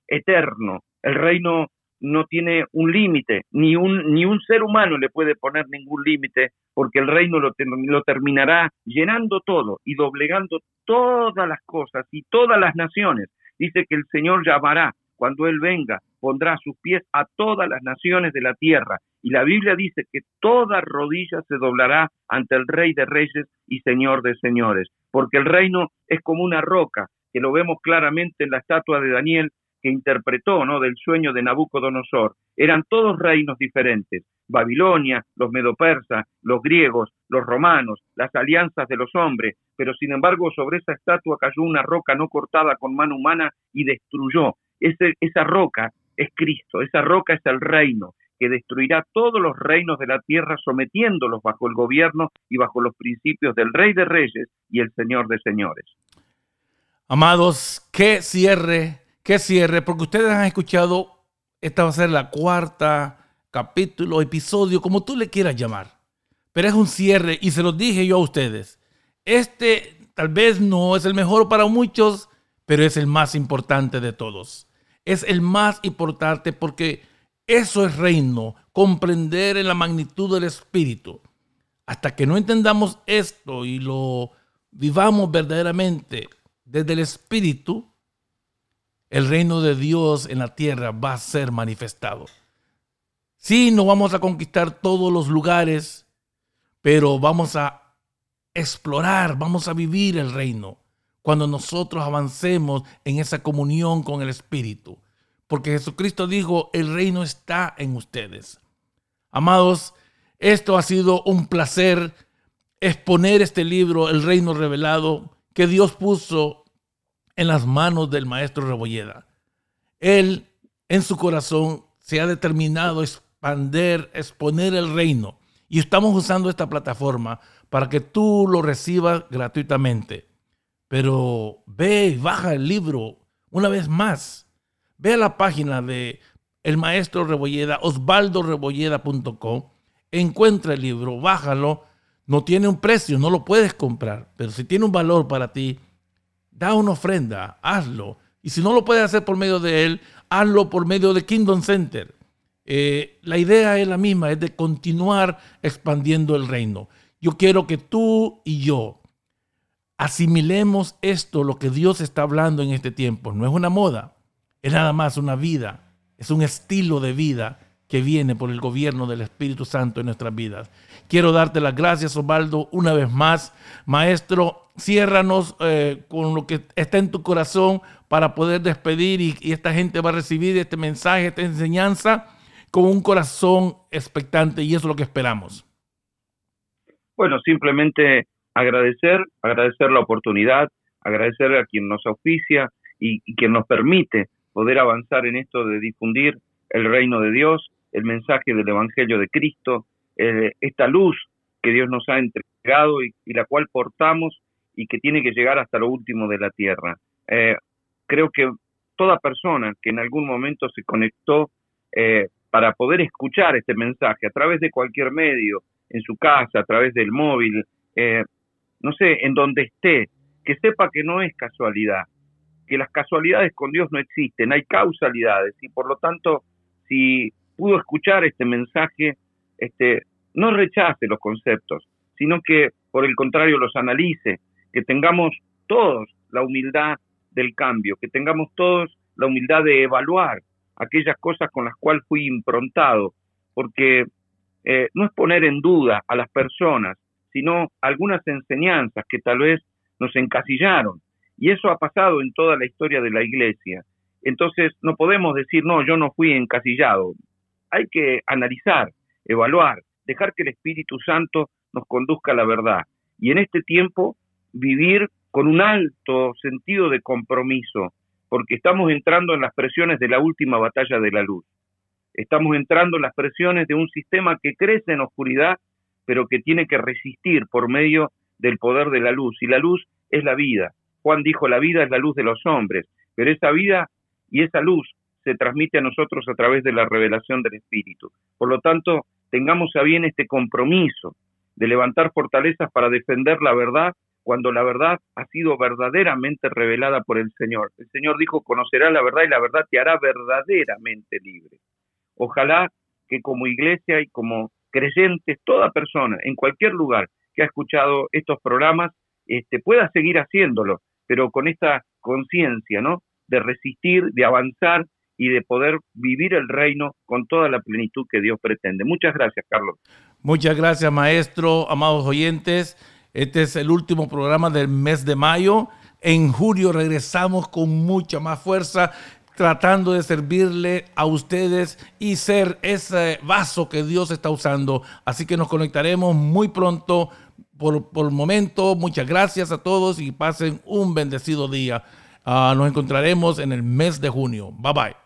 eterno, el reino no tiene un límite, ni un, ni un ser humano le puede poner ningún límite, porque el reino lo, lo terminará llenando todo y doblegando todas las cosas y todas las naciones. Dice que el Señor llamará cuando Él venga, pondrá a sus pies a todas las naciones de la tierra. Y la Biblia dice que toda rodilla se doblará ante el Rey de Reyes y Señor de Señores, porque el reino es como una roca, que lo vemos claramente en la estatua de Daniel que interpretó ¿no? del sueño de Nabucodonosor. Eran todos reinos diferentes. Babilonia, los medopersas, los griegos, los romanos, las alianzas de los hombres, pero sin embargo sobre esa estatua cayó una roca no cortada con mano humana y destruyó. Esa roca es Cristo, esa roca es el reino que destruirá todos los reinos de la tierra sometiéndolos bajo el gobierno y bajo los principios del Rey de Reyes y el Señor de Señores. Amados, qué cierre que cierre, porque ustedes han escuchado, esta va a ser la cuarta capítulo, episodio, como tú le quieras llamar. Pero es un cierre y se lo dije yo a ustedes. Este tal vez no es el mejor para muchos, pero es el más importante de todos. Es el más importante porque eso es reino, comprender en la magnitud del Espíritu. Hasta que no entendamos esto y lo vivamos verdaderamente desde el Espíritu, el reino de Dios en la tierra va a ser manifestado. Sí, no vamos a conquistar todos los lugares, pero vamos a explorar, vamos a vivir el reino cuando nosotros avancemos en esa comunión con el Espíritu. Porque Jesucristo dijo, el reino está en ustedes. Amados, esto ha sido un placer exponer este libro, El Reino Revelado, que Dios puso en las manos del maestro Rebolleda. Él en su corazón se ha determinado expander, exponer el reino. Y estamos usando esta plataforma para que tú lo recibas gratuitamente. Pero ve y baja el libro una vez más. Ve a la página de el maestro Rebolleda, osvaldorebolleda.com. Encuentra el libro, bájalo. No tiene un precio, no lo puedes comprar. Pero si tiene un valor para ti, da una ofrenda, hazlo. Y si no lo puedes hacer por medio de él, hazlo por medio de Kingdom Center. Eh, la idea es la misma, es de continuar expandiendo el reino. Yo quiero que tú y yo asimilemos esto, lo que Dios está hablando en este tiempo. No es una moda, es nada más una vida, es un estilo de vida que viene por el gobierno del Espíritu Santo en nuestras vidas. Quiero darte las gracias, Osvaldo, una vez más. Maestro, ciérranos eh, con lo que está en tu corazón para poder despedir y, esta gente va a recibir este mensaje, esta enseñanza con un corazón expectante y eso es lo que esperamos. Bueno, simplemente agradecer, agradecer la oportunidad, agradecer a quien nos auspicia y, y quien nos permite poder avanzar en esto de difundir el reino de Dios, el mensaje del Evangelio de Cristo, eh, esta luz que Dios nos ha entregado y, la cual portamos y que tiene que llegar hasta lo último de la tierra. Eh, creo que toda persona que en algún momento se conectó eh, para poder escuchar este mensaje a través de cualquier medio, en su casa, a través del móvil, no sé, en donde esté, que sepa que no es casualidad, que las casualidades con Dios no existen, hay causalidades y por lo tanto, si pudo escuchar este mensaje, este, no rechace los conceptos, sino que por el contrario los analice, que tengamos todos la humildad del cambio, que tengamos todos la humildad de evaluar aquellas cosas con las cuales fui improntado, porque eh, no es poner en duda a las personas, sino algunas enseñanzas que tal vez nos encasillaron. Y eso ha pasado en toda la historia de la iglesia. Entonces no podemos decir, no, yo no fui encasillado hay que analizar, evaluar, dejar que el Espíritu Santo nos conduzca a la verdad. Y en este tiempo vivir con un alto sentido de compromiso, porque estamos entrando en las presiones de la última batalla de la luz. Estamos entrando en las presiones de un sistema que crece en oscuridad, pero que tiene que resistir por medio del poder de la luz. Y la luz es la vida. Juan dijo, la vida es la luz de los hombres, pero esa vida y esa luz se transmite a nosotros a través de la revelación del Espíritu. Por lo tanto, tengamos a bien este compromiso de levantar fortalezas para defender la verdad cuando la verdad ha sido verdaderamente revelada por el Señor. El Señor dijo, conocerás la verdad y la verdad te hará verdaderamente libre. Ojalá que como iglesia y como creyentes, toda persona en cualquier lugar que ha escuchado estos programas, este, pueda seguir haciéndolo, pero con esta conciencia, ¿no? De resistir, de avanzar y de poder vivir el reino con toda la plenitud que Dios pretende. Muchas gracias, Carlos. Muchas gracias, maestro, amados oyentes. Este es el último programa del mes de mayo. En julio regresamos con mucha más fuerza, tratando de servirle a ustedes y ser ese vaso que Dios está usando. Así que nos conectaremos muy pronto. Por, por el momento, muchas gracias a todos y pasen un bendecido día. Ah, nos encontraremos en el mes de junio. Bye bye.